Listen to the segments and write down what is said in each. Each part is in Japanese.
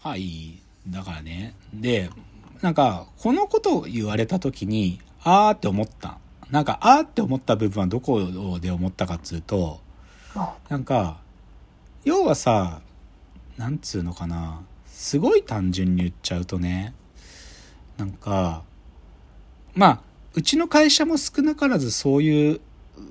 はい。だからね。で、なんか、このことを言われた時に、あーって思った。なんか、あーって思った部分はどこで思ったかっつうと、なんか、要はさ、なんつうのかな。すごい単純に言っちゃうとね、なんか、まあ、うちの会社も少なからずそういう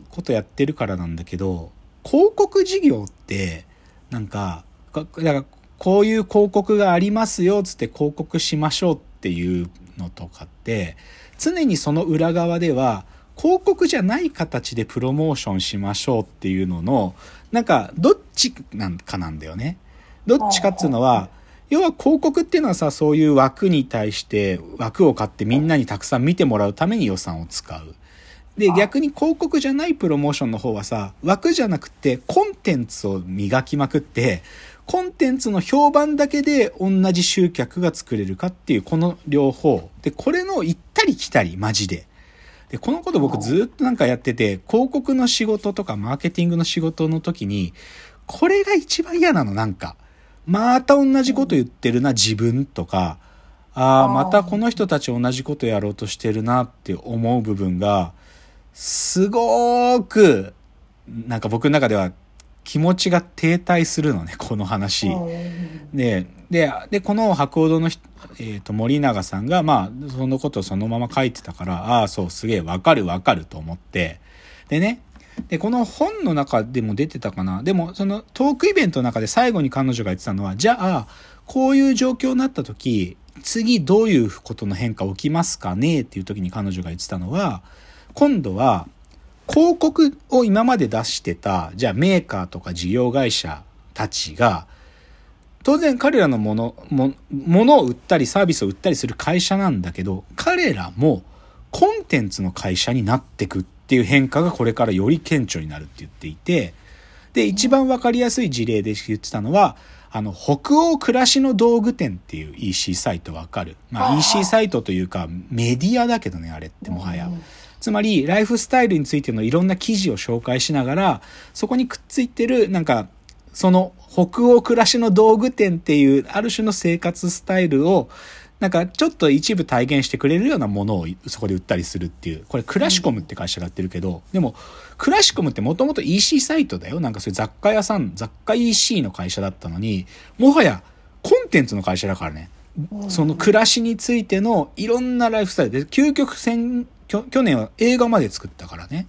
ことやってるからなんだけど、広告事業って、なんか、かだからこういう広告がありますよ、つって広告しましょうっていうのとかって、常にその裏側では、広告じゃない形でプロモーションしましょうっていうのの、なんか、どっちなんかなんだよね。どっちかっていうのは、要は広告っていうのはさ、そういう枠に対して枠を買ってみんなにたくさん見てもらうために予算を使う。で、逆に広告じゃないプロモーションの方はさ、枠じゃなくてコンテンツを磨きまくって、コンテンツの評判だけで同じ集客が作れるかっていうこの両方。で、これの行ったり来たり、マジで。で、このこと僕ずっとなんかやってて、広告の仕事とかマーケティングの仕事の時に、これが一番嫌なの、なんか。また同じこと言ってるな、自分とか、ああ、またこの人たち同じことやろうとしてるなって思う部分が、すごーく、なんか僕の中では気持ちが停滞するのね、この話。で、で、で、この博報堂の人、えっ、と、森永さんが、まあ、そのことをそのまま書いてたから、ああ、そう、すげえ、わかるわかると思って。でね、で、この本の中でも出てたかな。でも、そのトークイベントの中で最後に彼女が言ってたのは、じゃあ、こういう状況になった時、次どういうことの変化起きますかね？っていう時に彼女が言ってたのは、今度は、広告を今まで出してた、じゃあメーカーとか事業会社たちが、当然彼らのもの、も、ものを売ったりサービスを売ったりする会社なんだけど、彼らもコンテンツの会社になってくっていう変化がこれからより顕著になるって言っていて、で、一番わかりやすい事例で言ってたのは、あの、北欧暮らしの道具店っていう EC サイトわかる？まあ EC サイトというかメディアだけどね、あれってもはや。つまり、ライフスタイルについてのいろんな記事を紹介しながら、そこにくっついてる、なんか、その北欧暮らしの道具店っていうある種の生活スタイルをなんかちょっと一部体現してくれるようなものをそこで売ったりするっていう。これクラシコムって会社がやってるけど、でもクラシコムってもともと EC サイトだよ。なんかそういう雑貨屋さん雑貨 EC の会社だったのにもはやコンテンツの会社だからね。その暮らしについてのいろんなライフスタイル。で究極戦去去年は映画まで作ったからね。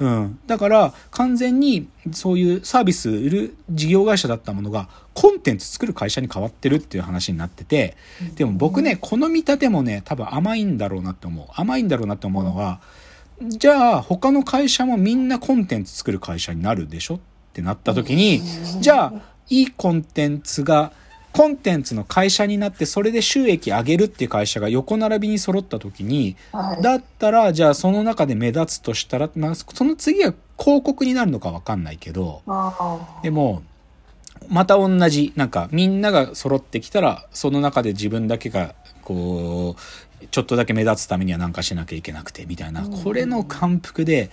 うん。だから、完全にそういうサービス売る事業会社だったものが、コンテンツ作る会社に変わってるっていう話になってて、でも僕ね、この見立てもね、多分甘いんだろうなって思う。甘いんだろうなって思うのは、じゃあ、他の会社もみんなコンテンツ作る会社になるでしょってなった時に、じゃあ、いいコンテンツが、コンテンツの会社になってそれで収益上げるっていう会社が横並びに揃った時に、だったらじゃあその中で目立つとしたら、まあ、その次は広告になるのかわかんないけど、でも、また同じ、なんかみんなが揃ってきたら、その中で自分だけが、こう、ちょっとだけ目立つためには何かしなきゃいけなくて、みたいな、これの感服で、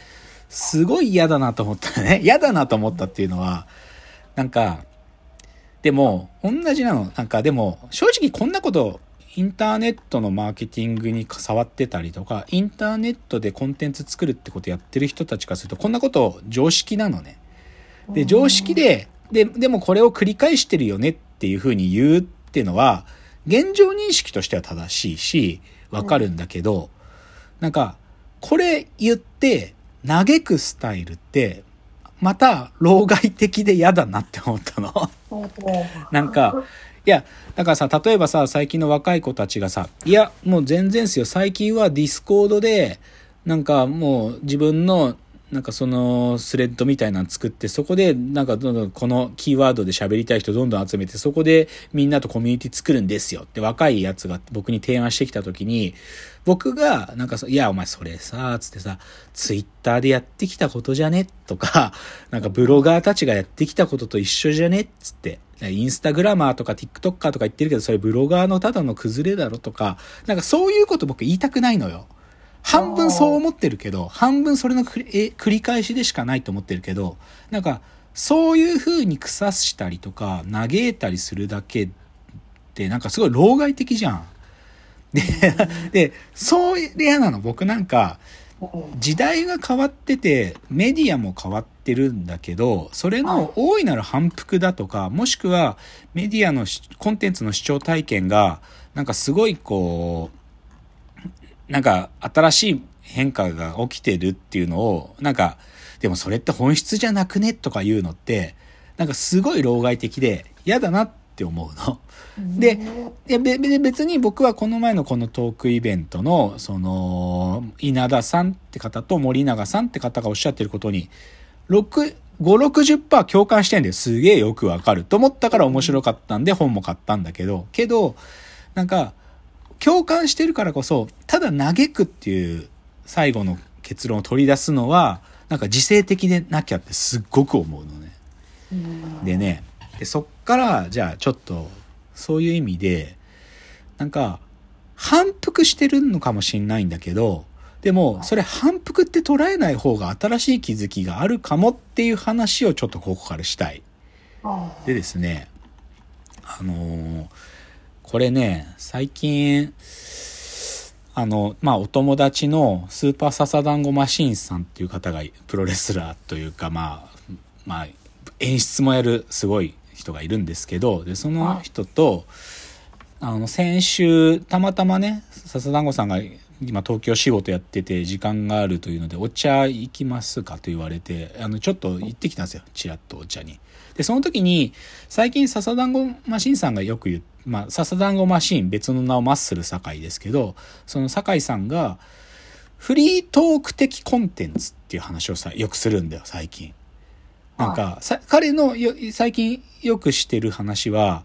すごい嫌だなと思ったね。嫌だなと思ったっていうのは、なんか、でも、同じなの。なんか、でも、正直こんなこと、インターネットのマーケティングに触ってたりとか、インターネットでコンテンツ作るってことやってる人たちからすると、こんなこと常識なのね。で、常識で、で、でもこれを繰り返してるよねっていうふうに言うっていうのは、現状認識としては正しいし、わかるんだけど、なんか、これ言って、嘆くスタイルって、また、老害的で嫌だなって思ったの。なんか、いや、だからさ、例えばさ、最近の若い子たちがさ、いや、もう全然ですよ。最近はディスコードで、なんかもう自分の、なんかそのスレッドみたいなの作って、そこでなんかどんどんこのキーワードで喋りたい人どんどん集めて、そこでみんなとコミュニティ作るんですよ。って若いやつが僕に提案してきた時に、僕がなんかいやお前それさ、つってさ、ツイッターでやってきたことじゃね？とか、なんかブロガーたちがやってきたことと一緒じゃね？つって、インスタグラマーとか TikToker とか言ってるけど、それブロガーのただの崩れだろ？とか、なんかそういうこと僕言いたくないのよ。半分そう思ってるけど、半分それの繰り返しでしかないと思ってるけど、なんか、そういう風に腐したりとか、嘆いたりするだけってなんかすごい老害的じゃん。で、で、そう嫌なの。僕なんか、時代が変わってて、メディアも変わってるんだけど、それの大いなる反復だとか、もしくはメディアのコンテンツの視聴体験が、なんかすごいこう、なんか新しい変化が起きてるっていうのを、なんか、でもそれって本質じゃなくねとか言うのって、なんかすごい老害的で嫌だなって思うの。で、別に僕はこの前のこのトークイベントの、その、稲田さんって方と森永さんって方がおっしゃってることに、6、5、60%共感してんだよ。すげえよくわかる。と思ったから面白かったんで本も買ったんだけど、けど、なんか、共感してるからこそ、ただ嘆くっていう最後の結論を取り出すのは、なんか自制的でなきゃってすっごく思うのね。でね、でそっからじゃあちょっとそういう意味でなんか反復してるのかもしんないんだけどでもそれ反復って捉えない方が新しい気づきがあるかもっていう話をちょっとここからしたい。でですねあのー、これね最近あの、まあ、お友達のスーパーササダンゴマシンさんっていう方がプロレスラーというか、まあ、まあ、演出もやるすごい人がいるんですけど、で、その人と、あの、先週、たまたまね、笹団子さんが今東京仕事やってて時間があるというので、お茶行きますかと言われて、あの、ちょっと行ってきたんですよ。ちらっとお茶に。で、その時に、最近笹団子マシンさんがよく言う、まあ、笹団子マシン、別の名をマッスル酒井ですけど、その酒井さんが、フリートーク的コンテンツっていう話をさ、よくするんだよ、最近。なんか、彼の最近よくしてる話は、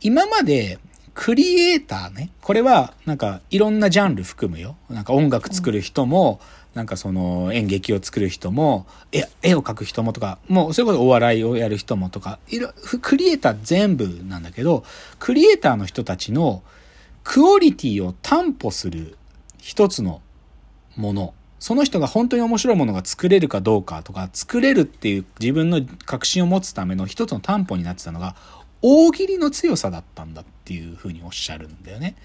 今までクリエイターね、これはなんかいろんなジャンル含むよ。なんか音楽作る人も、なんかその演劇を作る人も、絵絵を描く人もとか、もうそれこそお笑いをやる人もとか、いろ、クリエイター全部なんだけど、クリエイターの人たちのクオリティを担保する一つのものその人が本当に面白いものが作れるかどうかとか、作れるっていう自分の確信を持つための一つの担保になってたのが、大喜利の強さだったんだっていうふうにおっしゃるんだよね。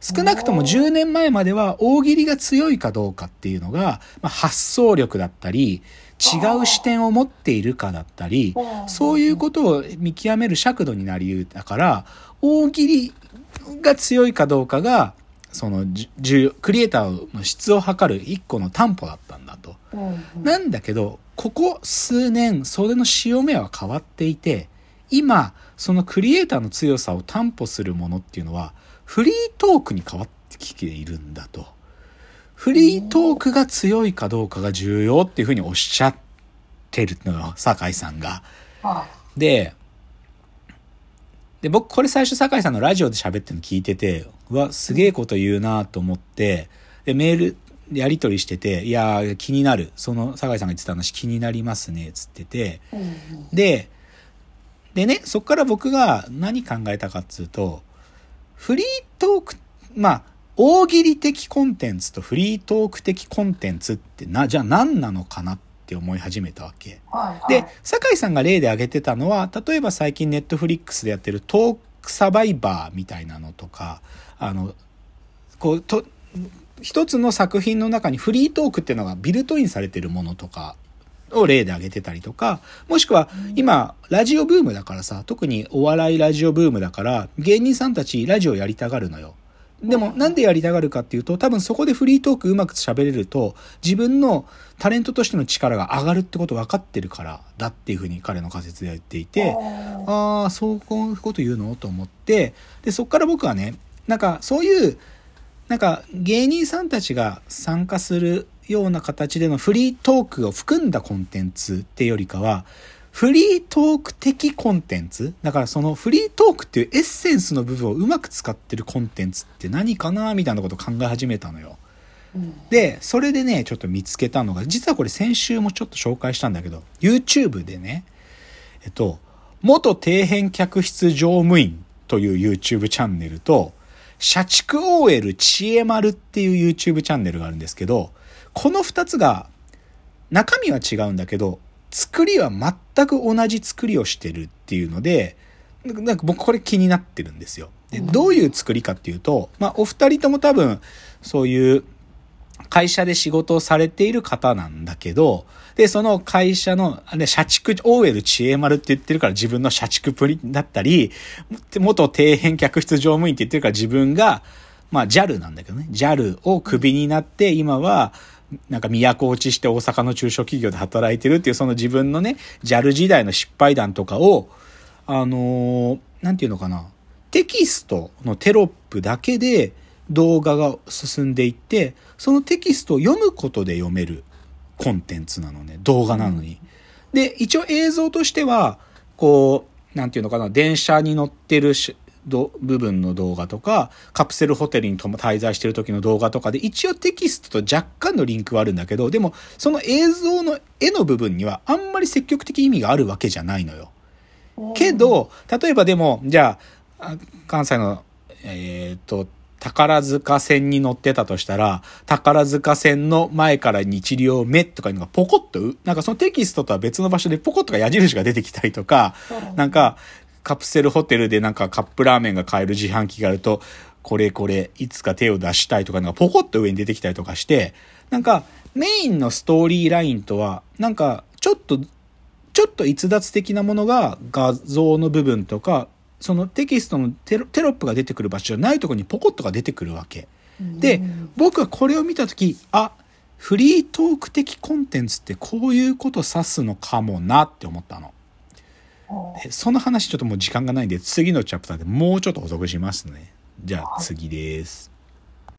少なくとも10年前までは大喜利が強いかどうかっていうのが、まあ、発想力だったり、違う視点を持っているかだったり、そういうことを見極める尺度になりうだから、大喜利が強いかどうかが、その重クリエイターの質を測る一個の担保だったんだと。なんだけど、ここ数年、それの潮目は変わっていて、今、そのクリエイターの強さを担保するものっていうのは、フリートークに変わってきているんだと。フリートークが強いかどうかが重要っていうふうにおっしゃってるのよ、酒井さんが。で、で、僕これ最初酒井さんのラジオで喋ってるの聞いてて、うわ、すげえこと言うなと思って、で、メール、やり取りしてて、いや気になる。その、酒井さんが言ってた話気になりますね、つってて。で、でね、そっから僕が何考えたかっつうと、フリートーク、まあ、大喜利的コンテンツとフリートーク的コンテンツってな、じゃあ何なのかなって思い始めたわけ。はいはい、で、酒井さんが例で挙げてたのは、例えば最近ネットフリックスでやってるトークサバイバーみたいなのとか、あの、こう、と、一つの作品の中にフリートークっていうのがビルトインされてるものとかを例で挙げてたりとか、もしくは今、ラジオブームだからさ、特にお笑いラジオブームだから、芸人さんたちラジオやりたがるのよ。でもなんでやりたがるかっていうと、多分そこでフリートークうまく喋れると、自分のタレントとしての力が上がるってこと分かってるからだっていうふうに彼の仮説で言っていて、ああ、そういうこと言うの？と思って、で、そっから僕はね、なんかそういう、なんか芸人さんたちが参加するような形でのフリートークを含んだコンテンツっていうよりかは、フリートーク的コンテンツだからそのフリートークっていうエッセンスの部分をうまく使ってるコンテンツって何かなみたいなことを考え始めたのよ。で、それでね、ちょっと見つけたのが、実はこれ先週もちょっと紹介したんだけど、YouTube でね、えっと、元底辺客室乗務員という YouTube チャンネルと、社畜 OL 知恵丸っていう YouTube チャンネルがあるんですけど、この二つが、中身は違うんだけど、作りは全く同じ作りをしてるっていうので、なんか僕これ気になってるんですよ。でどういう作りかっていうと、まあお二人とも多分そういう会社で仕事をされている方なんだけど、で、その会社の、ね、社畜、オーエル知恵丸って言ってるから自分の社畜プリだったり、元底辺客室乗務員って言ってるから自分が、まあ JAL なんだけどね、JAL をクビになって今は、なんか都落ちして大阪の中小企業で働いてるっていうその自分のね、JAL 時代の失敗談とかを、あのー、なんていうのかな、テキストのテロップだけで動画が進んでいって、そのテキストを読むことで読めるコンテンツなのね、動画なのに。で、一応映像としては、こう、なんていうのかな、電車に乗ってるし部分の動画とか、カプセルホテルに滞在してる時の動画とかで、一応テキストと若干のリンクはあるんだけど、でも、その映像の絵の部分にはあんまり積極的意味があるわけじゃないのよ。けど、例えばでも、じゃあ、関西の、えっ、ー、と、宝塚線に乗ってたとしたら、宝塚線の前から日両目とかいうのがポコッと、なんかそのテキストとは別の場所でポコッとか矢印が出てきたりとか、なんかカプセルホテルでなんかカップラーメンが買える自販機があると、これこれ、いつか手を出したいとか、なんかポコッと上に出てきたりとかして、なんかメインのストーリーラインとは、なんかちょっと、ちょっと逸脱的なものが画像の部分とか、そのテキストのテロテロップが出てくる場所じゃないところにポコッとが出てくるわけ。で、僕はこれを見た時、あ、フリートーク的コンテンツってこういうこと指すのかもなって思ったの。その話ちょっともう時間がないんで次のチャプターでもうちょっと補足しますね。じゃあ次です。